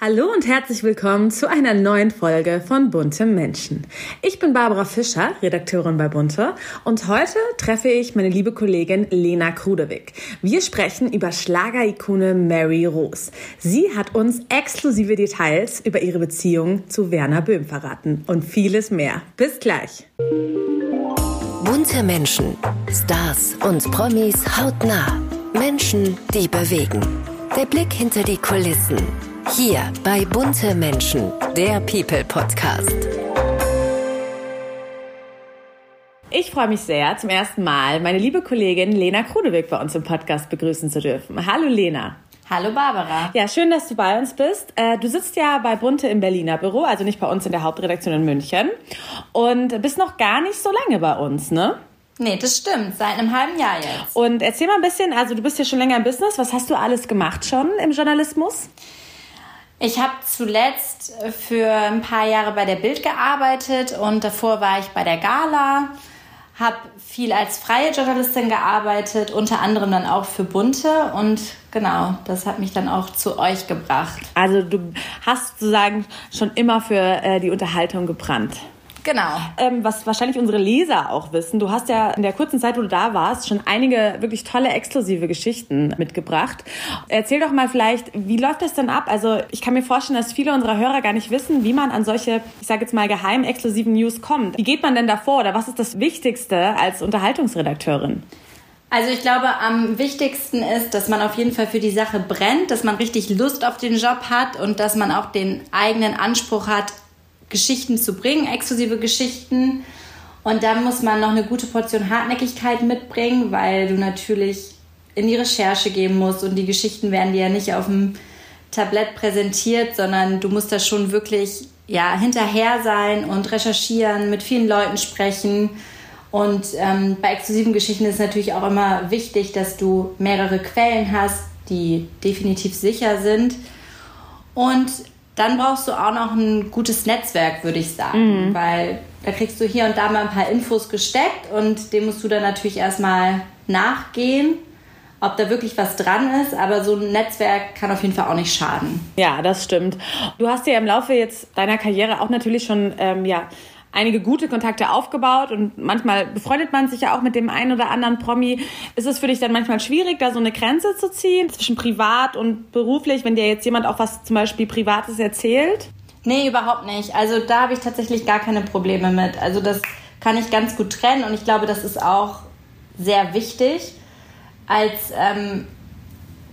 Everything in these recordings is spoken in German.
Hallo und herzlich willkommen zu einer neuen Folge von Bunte Menschen. Ich bin Barbara Fischer, Redakteurin bei Bunte und heute treffe ich meine liebe Kollegin Lena Krudewig. Wir sprechen über Schlagerikone Mary Rose. Sie hat uns exklusive Details über ihre Beziehung zu Werner Böhm verraten und vieles mehr. Bis gleich. Bunte Menschen, Stars und Promis hautnah. Menschen, die bewegen. Der Blick hinter die Kulissen hier bei Bunte Menschen, der People Podcast. Ich freue mich sehr, zum ersten Mal meine liebe Kollegin Lena Krudewig bei uns im Podcast begrüßen zu dürfen. Hallo Lena. Hallo Barbara. Ja, schön, dass du bei uns bist. Äh, du sitzt ja bei Bunte im Berliner Büro, also nicht bei uns in der Hauptredaktion in München. Und bist noch gar nicht so lange bei uns, ne? Nee, das stimmt. Seit einem halben Jahr jetzt. Und erzähl mal ein bisschen, also du bist ja schon länger im Business. Was hast du alles gemacht schon im Journalismus? Ich habe zuletzt für ein paar Jahre bei der Bild gearbeitet und davor war ich bei der Gala, habe viel als freie Journalistin gearbeitet, unter anderem dann auch für Bunte und genau, das hat mich dann auch zu euch gebracht. Also du hast sozusagen schon immer für äh, die Unterhaltung gebrannt. Genau. Ähm, was wahrscheinlich unsere Leser auch wissen, du hast ja in der kurzen Zeit, wo du da warst, schon einige wirklich tolle exklusive Geschichten mitgebracht. Erzähl doch mal vielleicht, wie läuft das denn ab? Also ich kann mir vorstellen, dass viele unserer Hörer gar nicht wissen, wie man an solche, ich sage jetzt mal, geheim exklusiven News kommt. Wie geht man denn davor oder was ist das Wichtigste als Unterhaltungsredakteurin? Also ich glaube, am wichtigsten ist, dass man auf jeden Fall für die Sache brennt, dass man richtig Lust auf den Job hat und dass man auch den eigenen Anspruch hat, Geschichten zu bringen, exklusive Geschichten. Und da muss man noch eine gute Portion Hartnäckigkeit mitbringen, weil du natürlich in die Recherche gehen musst und die Geschichten werden dir ja nicht auf dem Tablett präsentiert, sondern du musst da schon wirklich ja, hinterher sein und recherchieren, mit vielen Leuten sprechen. Und ähm, bei exklusiven Geschichten ist natürlich auch immer wichtig, dass du mehrere Quellen hast, die definitiv sicher sind. Und dann brauchst du auch noch ein gutes Netzwerk, würde ich sagen, mhm. weil da kriegst du hier und da mal ein paar Infos gesteckt und dem musst du dann natürlich erstmal nachgehen, ob da wirklich was dran ist, aber so ein Netzwerk kann auf jeden Fall auch nicht schaden. Ja, das stimmt. Du hast ja im Laufe jetzt deiner Karriere auch natürlich schon ähm, ja einige gute Kontakte aufgebaut und manchmal befreundet man sich ja auch mit dem einen oder anderen Promi. Ist es für dich dann manchmal schwierig, da so eine Grenze zu ziehen zwischen privat und beruflich, wenn dir jetzt jemand auch was zum Beispiel Privates erzählt? Nee, überhaupt nicht. Also da habe ich tatsächlich gar keine Probleme mit. Also das kann ich ganz gut trennen und ich glaube, das ist auch sehr wichtig. Als ähm,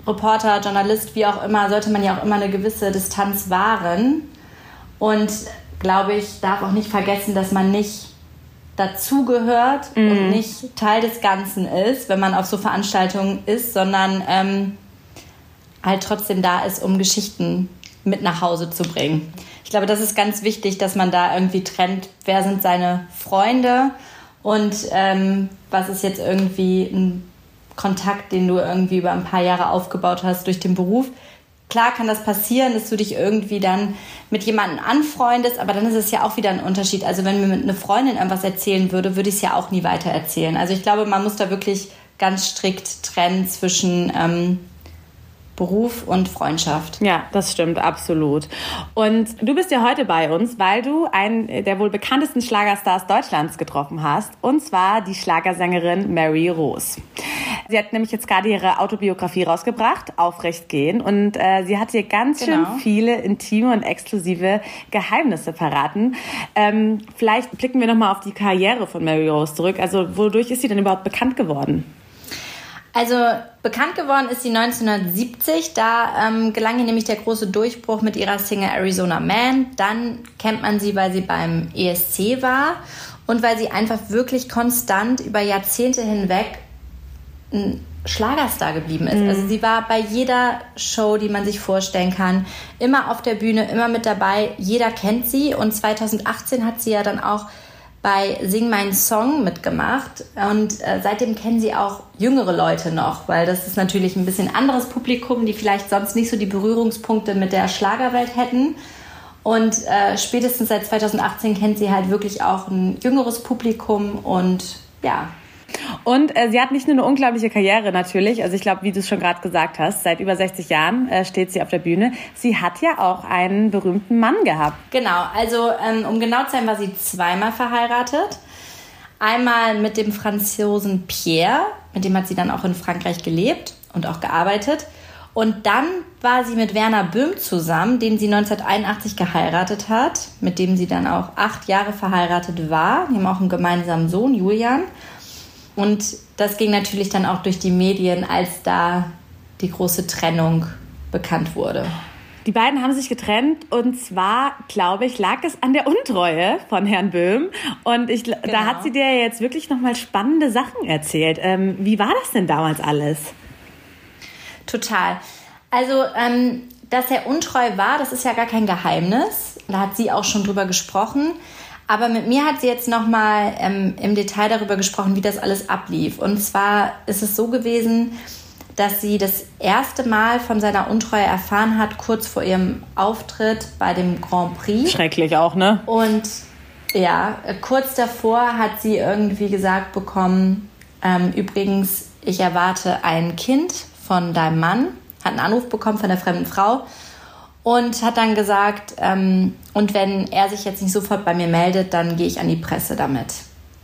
Reporter, Journalist, wie auch immer, sollte man ja auch immer eine gewisse Distanz wahren. Und glaube ich, darf auch nicht vergessen, dass man nicht dazugehört mhm. und nicht Teil des Ganzen ist, wenn man auf so Veranstaltungen ist, sondern ähm, halt trotzdem da ist, um Geschichten mit nach Hause zu bringen. Ich glaube, das ist ganz wichtig, dass man da irgendwie trennt, wer sind seine Freunde und ähm, was ist jetzt irgendwie ein Kontakt, den du irgendwie über ein paar Jahre aufgebaut hast durch den Beruf. Klar kann das passieren, dass du dich irgendwie dann mit jemandem anfreundest, aber dann ist es ja auch wieder ein Unterschied. Also wenn mir eine Freundin irgendwas erzählen würde, würde ich es ja auch nie weiter erzählen. Also ich glaube, man muss da wirklich ganz strikt trennen zwischen ähm, Beruf und Freundschaft. Ja, das stimmt, absolut. Und du bist ja heute bei uns, weil du einen der wohl bekanntesten Schlagerstars Deutschlands getroffen hast, und zwar die Schlagersängerin Mary Rose. Sie hat nämlich jetzt gerade ihre Autobiografie rausgebracht, Aufrecht gehen, und äh, sie hat dir ganz genau. schön viele intime und exklusive Geheimnisse verraten. Ähm, vielleicht blicken wir nochmal auf die Karriere von Mary Rose zurück. Also wodurch ist sie denn überhaupt bekannt geworden? Also bekannt geworden ist sie 1970. Da ähm, gelang ihr nämlich der große Durchbruch mit ihrer Single Arizona Man. Dann kennt man sie, weil sie beim ESC war und weil sie einfach wirklich konstant über Jahrzehnte hinweg ein Schlagerstar geblieben ist. Mhm. Also sie war bei jeder Show, die man sich vorstellen kann, immer auf der Bühne, immer mit dabei. Jeder kennt sie und 2018 hat sie ja dann auch bei Sing Mein Song mitgemacht und äh, seitdem kennen sie auch jüngere Leute noch, weil das ist natürlich ein bisschen anderes Publikum, die vielleicht sonst nicht so die Berührungspunkte mit der Schlagerwelt hätten. Und äh, spätestens seit 2018 kennt sie halt wirklich auch ein jüngeres Publikum und ja, Und äh, sie hat nicht nur eine unglaubliche Karriere natürlich, also ich glaube, wie du es schon gerade gesagt hast, seit über 60 Jahren äh, steht sie auf der Bühne. Sie hat ja auch einen berühmten Mann gehabt. Genau, also ähm, um genau zu sein, war sie zweimal verheiratet. Einmal mit dem Franzosen Pierre, mit dem hat sie dann auch in Frankreich gelebt und auch gearbeitet. Und dann war sie mit Werner Böhm zusammen, den sie 1981 geheiratet hat, mit dem sie dann auch acht Jahre verheiratet war. Die haben auch einen gemeinsamen Sohn, Julian. Und das ging natürlich dann auch durch die Medien, als da die große Trennung bekannt wurde. Die beiden haben sich getrennt und zwar, glaube ich, lag es an der Untreue von Herrn Böhm. Und ich, genau. da hat sie dir jetzt wirklich nochmal spannende Sachen erzählt. Ähm, wie war das denn damals alles? Total. Also, ähm, dass er untreu war, das ist ja gar kein Geheimnis. Da hat sie auch schon drüber gesprochen. Aber mit mir hat sie jetzt nochmal ähm, im Detail darüber gesprochen, wie das alles ablief. Und zwar ist es so gewesen, dass sie das erste Mal von seiner Untreue erfahren hat, kurz vor ihrem Auftritt bei dem Grand Prix. Schrecklich auch, ne? Und ja, kurz davor hat sie irgendwie gesagt bekommen, ähm, übrigens, ich erwarte ein Kind von deinem Mann, hat einen Anruf bekommen von der fremden Frau und hat dann gesagt, ähm, und wenn er sich jetzt nicht sofort bei mir meldet, dann gehe ich an die Presse damit.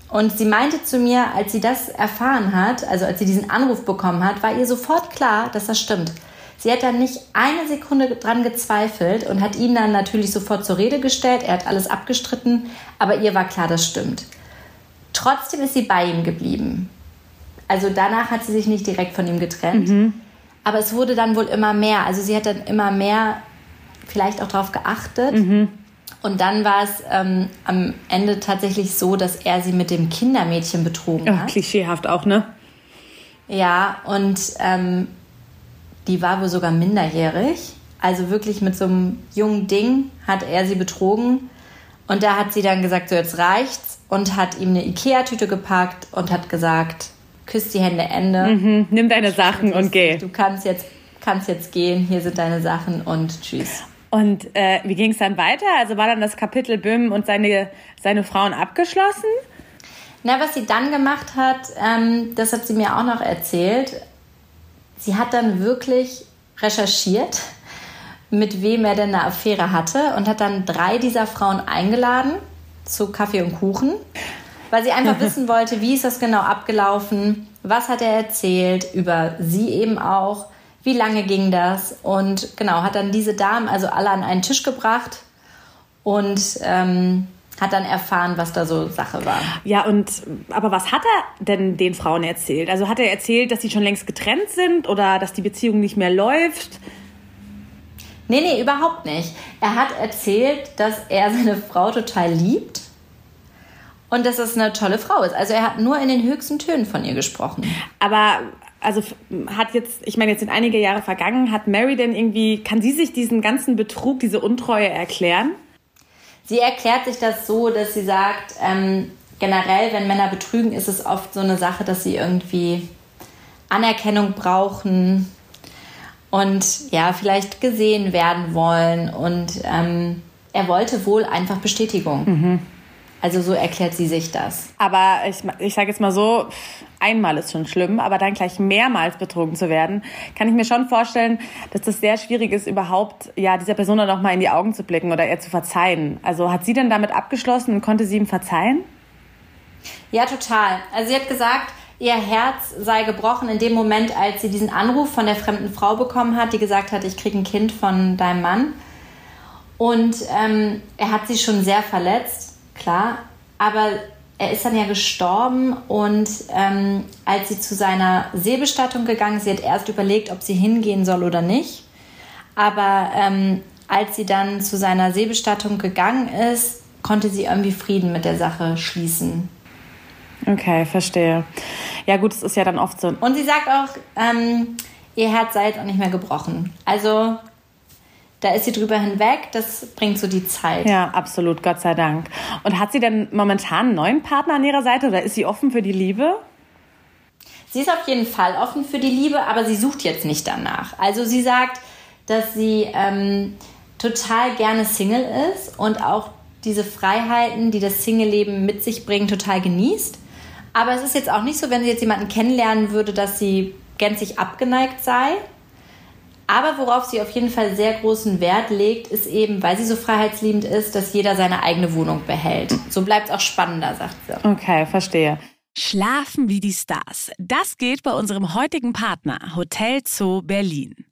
Und sie meinte zu mir, als sie das erfahren hat, also als sie diesen Anruf bekommen hat, war ihr sofort klar, dass das stimmt. Sie hat dann nicht eine Sekunde dran gezweifelt und hat ihn dann natürlich sofort zur Rede gestellt. Er hat alles abgestritten, aber ihr war klar, das stimmt. Trotzdem ist sie bei ihm geblieben. Also danach hat sie sich nicht direkt von ihm getrennt. Mhm. Aber es wurde dann wohl immer mehr. Also sie hat dann immer mehr vielleicht auch darauf geachtet. Mhm. Und dann war es ähm, am Ende tatsächlich so, dass er sie mit dem Kindermädchen betrogen hat. klischeehaft auch, ne? Ja, und ähm, die war wohl sogar minderjährig. Also wirklich mit so einem jungen Ding hat er sie betrogen. Und da hat sie dann gesagt, so jetzt reicht's. Und hat ihm eine Ikea-Tüte gepackt und hat gesagt, küsst die Hände, Ende. Mhm, nimm deine Sachen und geh. Du kannst jetzt, kannst jetzt gehen, hier sind deine Sachen und tschüss. Und äh, wie ging es dann weiter? Also war dann das Kapitel Böhm und seine, seine Frauen abgeschlossen? Na, was sie dann gemacht hat, ähm, das hat sie mir auch noch erzählt. Sie hat dann wirklich recherchiert, mit wem er denn eine Affäre hatte und hat dann drei dieser Frauen eingeladen zu Kaffee und Kuchen weil sie einfach wissen wollte, wie ist das genau abgelaufen, was hat er erzählt, über sie eben auch, wie lange ging das und genau, hat dann diese Damen also alle an einen Tisch gebracht und ähm, hat dann erfahren, was da so Sache war. Ja, und aber was hat er denn den Frauen erzählt? Also hat er erzählt, dass sie schon längst getrennt sind oder dass die Beziehung nicht mehr läuft? Nee, nee, überhaupt nicht. Er hat erzählt, dass er seine Frau total liebt und dass es eine tolle Frau ist. Also er hat nur in den höchsten Tönen von ihr gesprochen. Aber also hat jetzt, ich meine, jetzt sind einige Jahre vergangen, hat Mary denn irgendwie, kann sie sich diesen ganzen Betrug, diese Untreue erklären? Sie erklärt sich das so, dass sie sagt, ähm, generell, wenn Männer betrügen, ist es oft so eine Sache, dass sie irgendwie Anerkennung brauchen und ja, vielleicht gesehen werden wollen. Und ähm, er wollte wohl einfach Bestätigung. Mhm. Also so erklärt sie sich das. Aber ich, ich sage jetzt mal so, einmal ist schon schlimm, aber dann gleich mehrmals betrogen zu werden, kann ich mir schon vorstellen, dass das sehr schwierig ist, überhaupt ja dieser Person dann noch mal in die Augen zu blicken oder ihr zu verzeihen. Also hat sie denn damit abgeschlossen und konnte sie ihm verzeihen? Ja, total. Also sie hat gesagt, ihr Herz sei gebrochen in dem Moment, als sie diesen Anruf von der fremden Frau bekommen hat, die gesagt hat, ich kriege ein Kind von deinem Mann. Und ähm, er hat sie schon sehr verletzt klar. Aber er ist dann ja gestorben und ähm, als sie zu seiner Seebestattung gegangen ist, sie hat erst überlegt, ob sie hingehen soll oder nicht. Aber ähm, als sie dann zu seiner Seebestattung gegangen ist, konnte sie irgendwie Frieden mit der Sache schließen. Okay, verstehe. Ja gut, es ist ja dann oft so. Und sie sagt auch, ähm, ihr Herz sei jetzt auch nicht mehr gebrochen. Also da ist sie drüber hinweg. Das bringt so die Zeit. Ja, absolut, Gott sei Dank. Und hat sie denn momentan einen neuen Partner an ihrer Seite oder ist sie offen für die Liebe? Sie ist auf jeden Fall offen für die Liebe, aber sie sucht jetzt nicht danach. Also sie sagt, dass sie ähm, total gerne Single ist und auch diese Freiheiten, die das Single-Leben mit sich bringt, total genießt. Aber es ist jetzt auch nicht so, wenn sie jetzt jemanden kennenlernen würde, dass sie gänzlich abgeneigt sei. Aber worauf sie auf jeden Fall sehr großen Wert legt, ist eben, weil sie so freiheitsliebend ist, dass jeder seine eigene Wohnung behält. So bleibt es auch spannender, sagt sie. Okay, verstehe. Schlafen wie die Stars. Das geht bei unserem heutigen Partner Hotel Zoo Berlin.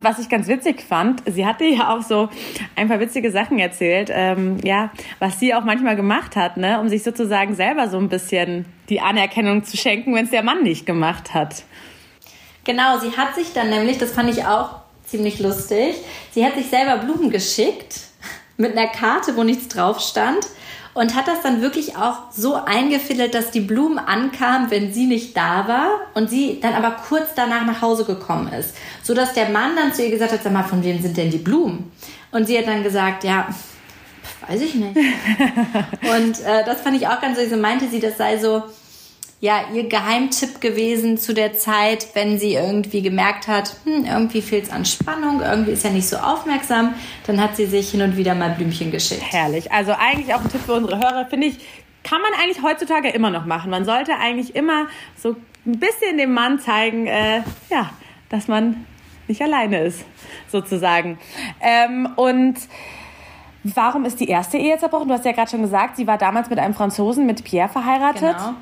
Was ich ganz witzig fand, sie hatte ja auch so ein paar witzige Sachen erzählt, ähm, ja, was sie auch manchmal gemacht hat, ne, um sich sozusagen selber so ein bisschen die Anerkennung zu schenken, wenn es der Mann nicht gemacht hat. Genau, sie hat sich dann nämlich, das fand ich auch ziemlich lustig, sie hat sich selber Blumen geschickt mit einer Karte, wo nichts drauf stand und hat das dann wirklich auch so eingefädelt, dass die Blumen ankamen, wenn sie nicht da war und sie dann aber kurz danach nach Hause gekommen ist, so dass der Mann dann zu ihr gesagt hat, sag mal, von wem sind denn die Blumen? Und sie hat dann gesagt, ja, weiß ich nicht. und äh, das fand ich auch ganz so, so meinte sie, das sei so ja, ihr Geheimtipp gewesen zu der Zeit, wenn sie irgendwie gemerkt hat, hm, irgendwie fehlt es an Spannung, irgendwie ist er nicht so aufmerksam, dann hat sie sich hin und wieder mal Blümchen geschickt. Herrlich. Also eigentlich auch ein Tipp für unsere Hörer, finde ich, kann man eigentlich heutzutage immer noch machen. Man sollte eigentlich immer so ein bisschen dem Mann zeigen, äh, ja, dass man nicht alleine ist, sozusagen. Ähm, und warum ist die erste Ehe zerbrochen? Du hast ja gerade schon gesagt, sie war damals mit einem Franzosen, mit Pierre verheiratet. Genau.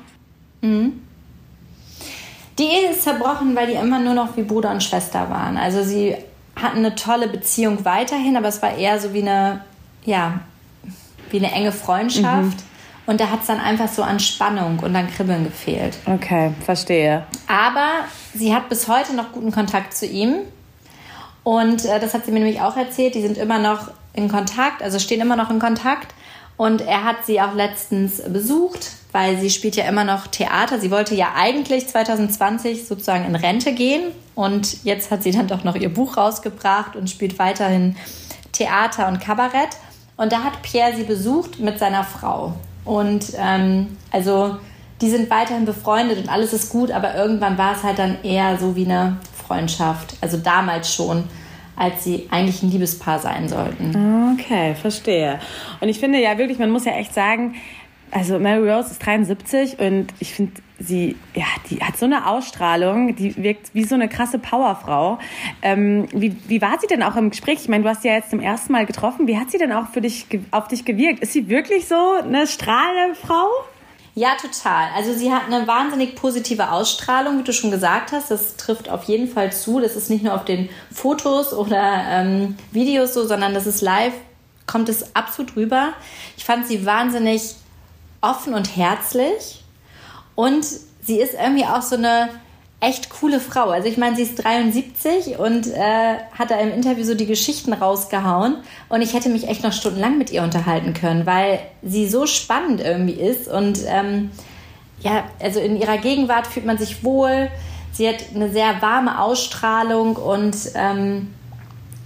Mhm. Die Ehe ist zerbrochen, weil die immer nur noch wie Bruder und Schwester waren. Also sie hatten eine tolle Beziehung weiterhin, aber es war eher so wie eine, ja, wie eine enge Freundschaft. Mhm. Und da hat es dann einfach so an Spannung und an Kribbeln gefehlt. Okay, verstehe. Aber sie hat bis heute noch guten Kontakt zu ihm. Und äh, das hat sie mir nämlich auch erzählt. Die sind immer noch in Kontakt, also stehen immer noch in Kontakt. Und er hat sie auch letztens besucht weil sie spielt ja immer noch Theater. Sie wollte ja eigentlich 2020 sozusagen in Rente gehen und jetzt hat sie dann doch noch ihr Buch rausgebracht und spielt weiterhin Theater und Kabarett. Und da hat Pierre sie besucht mit seiner Frau. Und ähm, also die sind weiterhin befreundet und alles ist gut, aber irgendwann war es halt dann eher so wie eine Freundschaft. Also damals schon als sie eigentlich ein Liebespaar sein sollten. Okay, verstehe. Und ich finde ja wirklich, man muss ja echt sagen, also Mary Rose ist 73 und ich finde, sie, ja, die hat so eine Ausstrahlung, die wirkt wie so eine krasse Powerfrau. Ähm, wie, wie war sie denn auch im Gespräch? Ich meine, du hast sie ja jetzt zum ersten Mal getroffen. Wie hat sie denn auch für dich, auf dich gewirkt? Ist sie wirklich so eine strahlende Frau? Ja, total. Also sie hat eine wahnsinnig positive Ausstrahlung, wie du schon gesagt hast. Das trifft auf jeden Fall zu. Das ist nicht nur auf den Fotos oder ähm, Videos so, sondern das ist live, kommt es absolut rüber. Ich fand sie wahnsinnig offen und herzlich und sie ist irgendwie auch so eine echt coole Frau. Also ich meine, sie ist 73 und äh, hat da im Interview so die Geschichten rausgehauen und ich hätte mich echt noch stundenlang mit ihr unterhalten können, weil sie so spannend irgendwie ist und ähm, ja, also in ihrer Gegenwart fühlt man sich wohl. Sie hat eine sehr warme Ausstrahlung und ähm,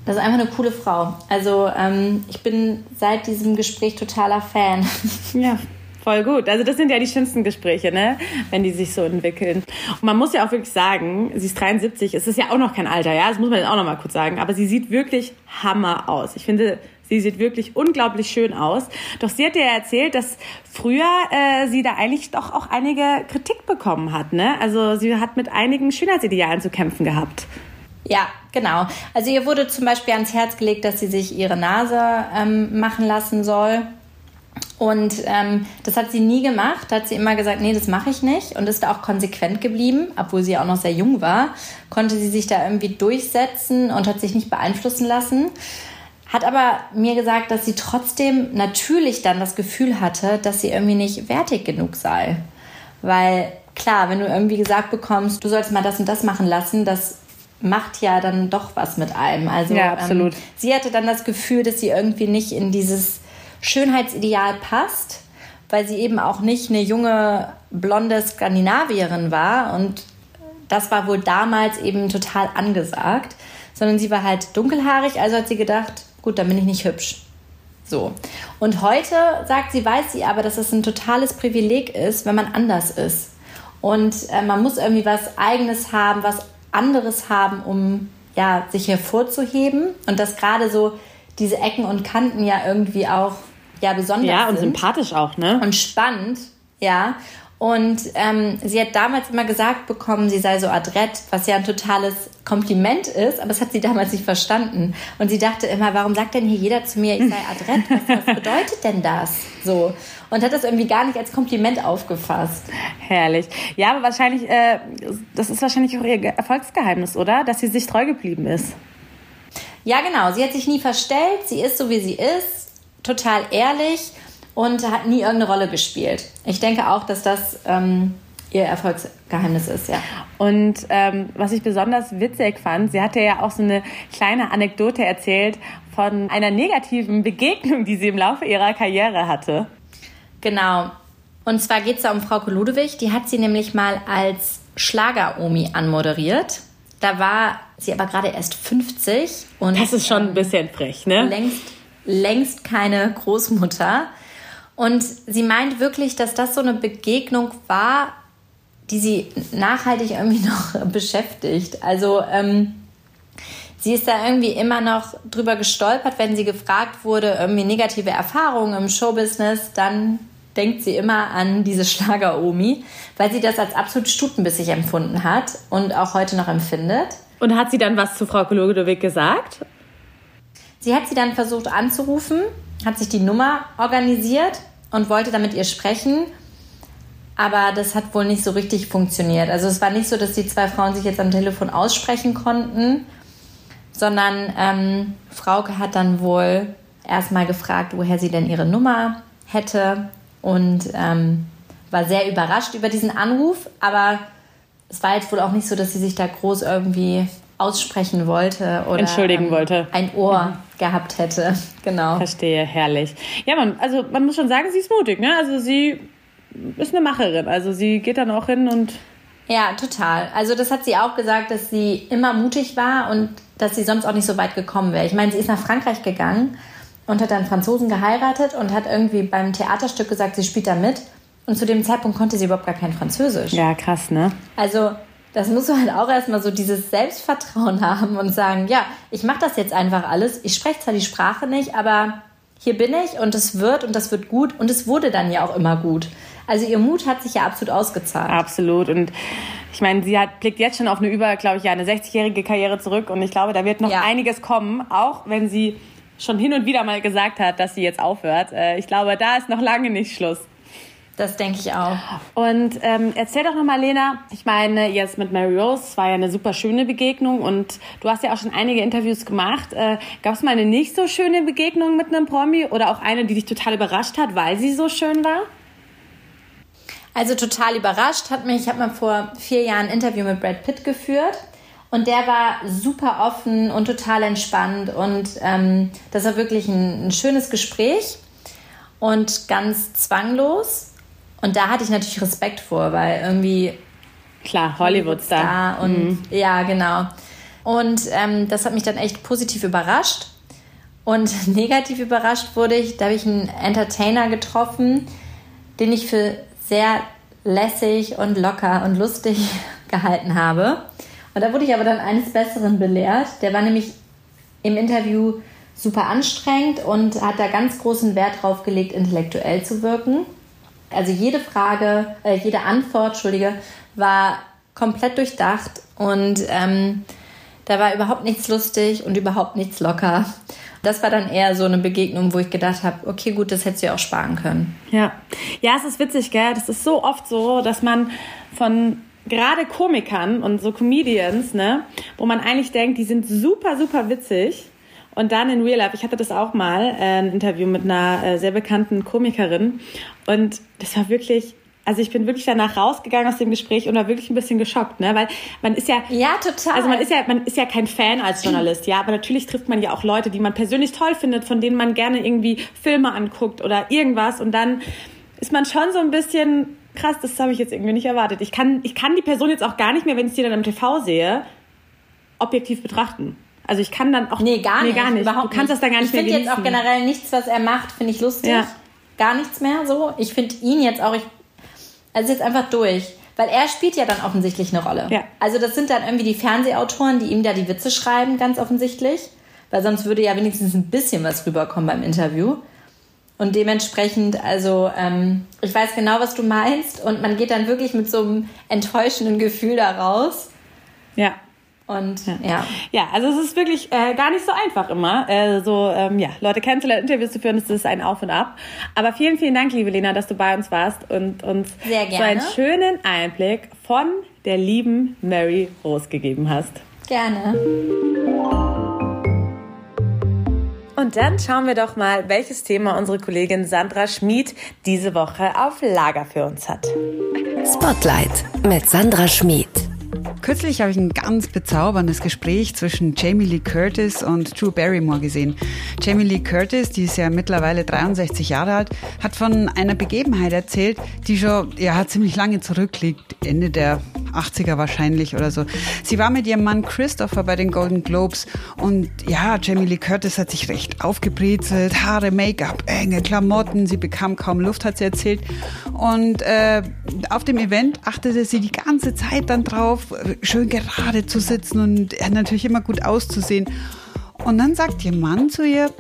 das ist einfach eine coole Frau. Also ähm, ich bin seit diesem Gespräch totaler Fan. Ja, Voll gut. Also das sind ja die schönsten Gespräche, ne? Wenn die sich so entwickeln. Und man muss ja auch wirklich sagen, sie ist 73, es ist ja auch noch kein Alter, ja? Das muss man jetzt auch noch mal kurz sagen. Aber sie sieht wirklich Hammer aus. Ich finde, sie sieht wirklich unglaublich schön aus. Doch sie hat ja erzählt, dass früher äh, sie da eigentlich doch auch einige Kritik bekommen hat, ne? Also sie hat mit einigen Schönheitsidealen zu kämpfen gehabt. Ja, genau. Also ihr wurde zum Beispiel ans Herz gelegt, dass sie sich ihre Nase ähm, machen lassen soll. Und ähm, das hat sie nie gemacht. Da hat sie immer gesagt, nee, das mache ich nicht. Und ist da auch konsequent geblieben, obwohl sie auch noch sehr jung war. Konnte sie sich da irgendwie durchsetzen und hat sich nicht beeinflussen lassen. Hat aber mir gesagt, dass sie trotzdem natürlich dann das Gefühl hatte, dass sie irgendwie nicht wertig genug sei. Weil klar, wenn du irgendwie gesagt bekommst, du sollst mal das und das machen lassen, das macht ja dann doch was mit einem. Also ja, absolut. Ähm, sie hatte dann das Gefühl, dass sie irgendwie nicht in dieses Schönheitsideal passt, weil sie eben auch nicht eine junge, blonde Skandinavierin war und das war wohl damals eben total angesagt, sondern sie war halt dunkelhaarig, also hat sie gedacht, gut, dann bin ich nicht hübsch. So. Und heute sagt sie, weiß sie aber, dass es ein totales Privileg ist, wenn man anders ist. Und äh, man muss irgendwie was Eigenes haben, was anderes haben, um ja, sich hervorzuheben. Und dass gerade so diese Ecken und Kanten ja irgendwie auch ja besonders Ja, und sind. sympathisch auch, ne? Und spannend, ja. Und ähm, sie hat damals immer gesagt bekommen, sie sei so adrett, was ja ein totales Kompliment ist, aber das hat sie damals nicht verstanden. Und sie dachte immer, warum sagt denn hier jeder zu mir, ich sei adrett? Was, was bedeutet denn das? So. Und hat das irgendwie gar nicht als Kompliment aufgefasst. Herrlich. Ja, aber wahrscheinlich, äh, das ist wahrscheinlich auch ihr Erfolgsgeheimnis, oder? Dass sie sich treu geblieben ist. Ja, genau. Sie hat sich nie verstellt. Sie ist so, wie sie ist. Total ehrlich und hat nie irgendeine Rolle gespielt. Ich denke auch, dass das ähm, ihr Erfolgsgeheimnis ist, ja. Und ähm, was ich besonders witzig fand, sie hatte ja auch so eine kleine Anekdote erzählt von einer negativen Begegnung, die sie im Laufe ihrer Karriere hatte. Genau. Und zwar geht es da um Frau Ludewig. Die hat sie nämlich mal als Schlager-Omi anmoderiert. Da war sie aber gerade erst 50. Und, das ist schon ein bisschen frech, ne? Längst, längst keine Großmutter. Und sie meint wirklich, dass das so eine Begegnung war, die sie nachhaltig irgendwie noch beschäftigt. Also ähm, sie ist da irgendwie immer noch drüber gestolpert, wenn sie gefragt wurde, irgendwie negative Erfahrungen im Showbusiness, dann denkt sie immer an diese Schlager-Omi, weil sie das als absolut stutenbissig empfunden hat und auch heute noch empfindet. Und hat sie dann was zu Frau Ludwig gesagt? Sie hat sie dann versucht anzurufen, hat sich die Nummer organisiert und wollte dann mit ihr sprechen. Aber das hat wohl nicht so richtig funktioniert. Also es war nicht so, dass die zwei Frauen sich jetzt am Telefon aussprechen konnten, sondern ähm, Frauke hat dann wohl erstmal gefragt, woher sie denn ihre Nummer hätte und ähm, war sehr überrascht über diesen Anruf. Aber es war jetzt wohl auch nicht so, dass sie sich da groß irgendwie aussprechen wollte oder entschuldigen ähm, wollte. ein Ohr mhm. gehabt hätte. Genau. Verstehe, herrlich. Ja, man, also man muss schon sagen, sie ist mutig, ne? Also sie ist eine Macherin. Also sie geht dann auch hin und ja, total. Also das hat sie auch gesagt, dass sie immer mutig war und dass sie sonst auch nicht so weit gekommen wäre. Ich meine, sie ist nach Frankreich gegangen und hat dann Franzosen geheiratet und hat irgendwie beim Theaterstück gesagt, sie spielt da mit. Und zu dem Zeitpunkt konnte sie überhaupt gar kein Französisch. Ja, krass, ne? Also das musst du halt auch erstmal so dieses Selbstvertrauen haben und sagen, ja, ich mache das jetzt einfach alles. Ich spreche zwar die Sprache nicht, aber hier bin ich und es wird und das wird gut und es wurde dann ja auch immer gut. Also ihr Mut hat sich ja absolut ausgezahlt. Absolut und ich meine, sie hat, blickt jetzt schon auf eine über, glaube ich, ja, eine 60-jährige Karriere zurück und ich glaube, da wird noch ja. einiges kommen, auch wenn sie schon hin und wieder mal gesagt hat, dass sie jetzt aufhört. Äh, ich glaube, da ist noch lange nicht Schluss. Das denke ich auch. Und ähm, erzähl doch nochmal, Lena, ich meine, jetzt mit Mary Rose war ja eine super schöne Begegnung und du hast ja auch schon einige Interviews gemacht. Äh, Gab es mal eine nicht so schöne Begegnung mit einem Promi oder auch eine, die dich total überrascht hat, weil sie so schön war? Also total überrascht hat mich, ich habe mal vor vier Jahren ein Interview mit Brad Pitt geführt und der war super offen und total entspannt und ähm, das war wirklich ein, ein schönes Gespräch und ganz zwanglos. Und da hatte ich natürlich Respekt vor, weil irgendwie. Klar, Hollywood-Star. Hollywood und mhm. ja, genau. Und ähm, das hat mich dann echt positiv überrascht. Und negativ überrascht wurde ich, da habe ich einen Entertainer getroffen, den ich für sehr lässig und locker und lustig gehalten habe. Und da wurde ich aber dann eines Besseren belehrt. Der war nämlich im Interview super anstrengend und hat da ganz großen Wert drauf gelegt, intellektuell zu wirken. Also jede Frage, äh, jede Antwort, Entschuldige, war komplett durchdacht und ähm, Da war überhaupt nichts lustig und überhaupt nichts locker. Das war dann eher so eine Begegnung, wo ich gedacht habe, okay, gut, das hättest du ja auch sparen können. Ja. Ja, es ist witzig, gell? Das ist so oft so, dass man von gerade Komikern und so Comedians, ne, wo man eigentlich denkt, die sind super, super witzig. Und dann in Real Life, ich hatte das auch mal, äh, ein Interview mit einer äh, sehr bekannten Komikerin. Und das war wirklich, also ich bin wirklich danach rausgegangen aus dem Gespräch und war wirklich ein bisschen geschockt, ne? Weil man ist ja. Ja, total. Also man ist ja, man ist ja kein Fan als Journalist, ja, aber natürlich trifft man ja auch Leute, die man persönlich toll findet, von denen man gerne irgendwie Filme anguckt oder irgendwas. Und dann ist man schon so ein bisschen krass, das habe ich jetzt irgendwie nicht erwartet. Ich kann, ich kann die Person jetzt auch gar nicht mehr, wenn ich sie dann im TV sehe, objektiv betrachten. Also ich kann dann auch. Nee, gar nicht. Nee, gar nicht. Überhaupt du kannst nicht. das dann gar nicht ich mehr Ich finde jetzt auch generell nichts, was er macht, finde ich lustig. Ja. Gar nichts mehr so. Ich finde ihn jetzt auch, ich, also jetzt einfach durch. Weil er spielt ja dann offensichtlich eine Rolle. Ja. Also das sind dann irgendwie die Fernsehautoren, die ihm da die Witze schreiben, ganz offensichtlich. Weil sonst würde ja wenigstens ein bisschen was rüberkommen beim Interview. Und dementsprechend, also ähm, ich weiß genau, was du meinst. Und man geht dann wirklich mit so einem enttäuschenden Gefühl da raus. Ja. Und ja. Ja, ja also es ist wirklich äh, gar nicht so einfach immer, äh, so ähm, ja, Leute kennenzulernen, Interviews zu führen, das ist ein Auf und Ab. Aber vielen, vielen Dank, liebe Lena, dass du bei uns warst und uns Sehr so einen schönen Einblick von der lieben Mary Rose gegeben hast. Gerne. Und dann schauen wir doch mal, welches Thema unsere Kollegin Sandra Schmid diese Woche auf Lager für uns hat. Spotlight mit Sandra Schmid. Kürzlich habe ich ein ganz bezauberndes Gespräch zwischen Jamie Lee Curtis und Drew Barrymore gesehen. Jamie Lee Curtis, die ist ja mittlerweile 63 Jahre alt, hat von einer Begebenheit erzählt, die schon ja ziemlich lange zurückliegt, Ende der 80er wahrscheinlich oder so. Sie war mit ihrem Mann Christopher bei den Golden Globes und ja, Jamie Lee Curtis hat sich recht aufgebrezelt, Haare, Make-up, enge Klamotten, sie bekam kaum Luft, hat sie erzählt. Und äh, auf dem Event achtete sie die ganze Zeit dann drauf, schön gerade zu sitzen und natürlich immer gut auszusehen. Und dann sagt ihr Mann zu ihr,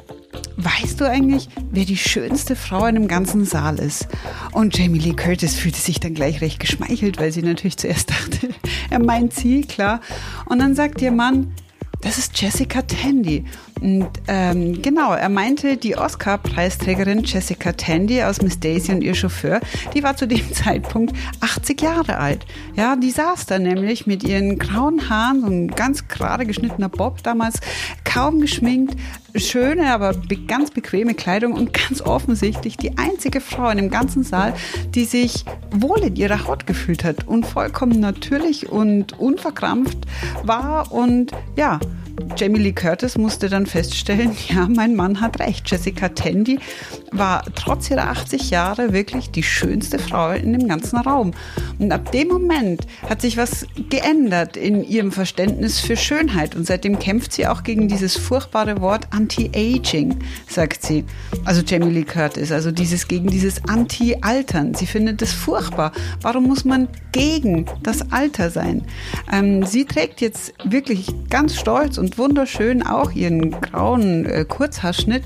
weißt du eigentlich, wer die schönste Frau in dem ganzen Saal ist? Und Jamie Lee Curtis fühlte sich dann gleich recht geschmeichelt, weil sie natürlich zuerst dachte, er meint sie, klar. Und dann sagt ihr Mann, das ist Jessica Tandy. Und ähm, genau, er meinte, die Oscar-Preisträgerin Jessica Tandy aus Miss Daisy und ihr Chauffeur, die war zu dem Zeitpunkt 80 Jahre alt. Ja, die saß da nämlich mit ihren grauen Haaren, so ein ganz gerade geschnittener Bob damals, kaum geschminkt, schöne, aber ganz bequeme Kleidung und ganz offensichtlich die einzige Frau in dem ganzen Saal, die sich wohl in ihrer Haut gefühlt hat und vollkommen natürlich und unverkrampft war und ja, Jamie Lee Curtis musste dann feststellen, ja, mein Mann hat recht. Jessica Tandy war trotz ihrer 80 Jahre wirklich die schönste Frau in dem ganzen Raum. Und ab dem Moment hat sich was geändert in ihrem Verständnis für Schönheit. Und seitdem kämpft sie auch gegen dieses furchtbare Wort Anti-Aging, sagt sie. Also Jamie Lee Curtis, also dieses gegen dieses Anti-Altern. Sie findet es furchtbar. Warum muss man gegen das Alter sein? Ähm, sie trägt jetzt wirklich ganz stolz und wunderschön auch ihren grauen äh, Kurzhaarschnitt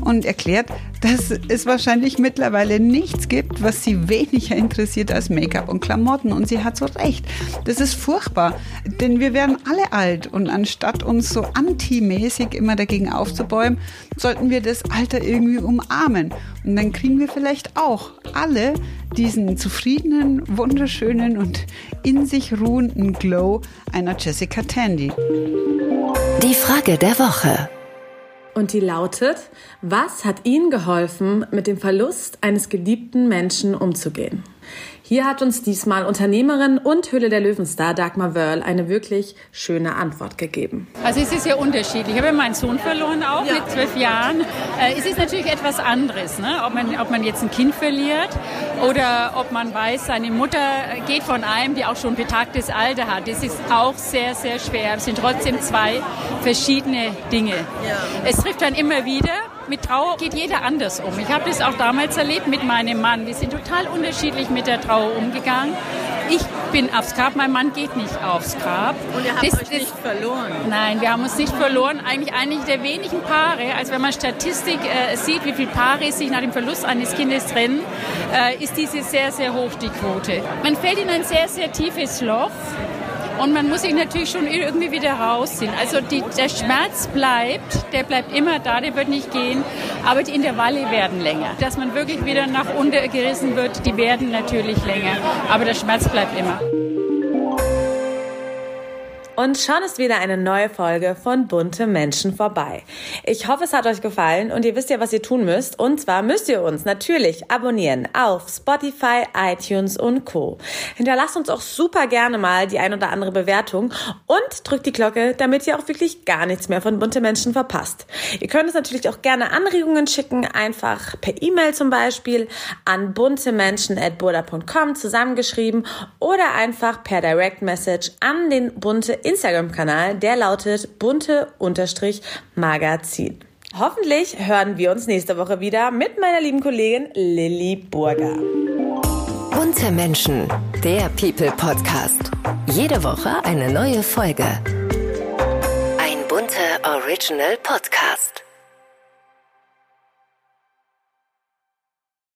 und erklärt, dass es wahrscheinlich mittlerweile nichts gibt, was sie weniger interessiert als Make-up und Klamotten. Und sie hat so recht. Das ist furchtbar, denn wir werden alle alt und anstatt uns so antimäßig immer dagegen aufzubäumen, sollten wir das Alter irgendwie umarmen. Und dann kriegen wir vielleicht auch alle diesen zufriedenen, wunderschönen und in sich ruhenden Glow einer Jessica Tandy. Die Frage der Woche. Und die lautet, was hat Ihnen geholfen, mit dem Verlust eines geliebten Menschen umzugehen? Hier hat uns diesmal Unternehmerin und Hülle der Löwenstar Dagmar Wörl eine wirklich schöne Antwort gegeben. Also es ist ja unterschiedlich. Ich habe meinen Sohn verloren auch ja. mit zwölf Jahren. Äh, es ist natürlich etwas anderes, ne? ob, man, ob man jetzt ein Kind verliert oder ob man weiß, seine Mutter geht von einem, die auch schon betagtes Alter hat. Das ist auch sehr, sehr schwer. Es sind trotzdem zwei verschiedene Dinge. Ja. Es trifft dann immer wieder mit Trauer geht jeder anders um. Ich habe das auch damals erlebt mit meinem Mann. Wir sind total unterschiedlich mit der Trauer umgegangen. Ich bin aufs Grab, mein Mann geht nicht aufs Grab. Und ihr habt das, euch nicht verloren? Nein, wir haben uns nicht verloren. Eigentlich eigentlich der wenigen Paare, als wenn man Statistik äh, sieht, wie viele Paare sich nach dem Verlust eines Kindes trennen, äh, ist diese sehr, sehr hoch, die Quote. Man fällt in ein sehr, sehr tiefes Loch Und man muss sich natürlich schon irgendwie wieder rausziehen. Also die, der Schmerz bleibt, der bleibt immer da, der wird nicht gehen, aber die Intervalle werden länger. Dass man wirklich wieder nach unten gerissen wird, die werden natürlich länger, aber der Schmerz bleibt immer. Und schon ist wieder eine neue Folge von Bunte Menschen vorbei. Ich hoffe, es hat euch gefallen und ihr wisst ja, was ihr tun müsst. Und zwar müsst ihr uns natürlich abonnieren auf Spotify, iTunes und Co. Hinterlasst uns auch super gerne mal die ein oder andere Bewertung und drückt die Glocke, damit ihr auch wirklich gar nichts mehr von Bunte Menschen verpasst. Ihr könnt uns natürlich auch gerne Anregungen schicken, einfach per E-Mail zum Beispiel an buntemenschen.burda.com zusammengeschrieben oder einfach per Direct Message an den bunte Instagram-Kanal, der lautet bunte-magazin. Hoffentlich hören wir uns nächste Woche wieder mit meiner lieben Kollegin Lilly Burger. Bunte Menschen, der People Podcast. Jede Woche eine neue Folge. Ein bunter Original Podcast.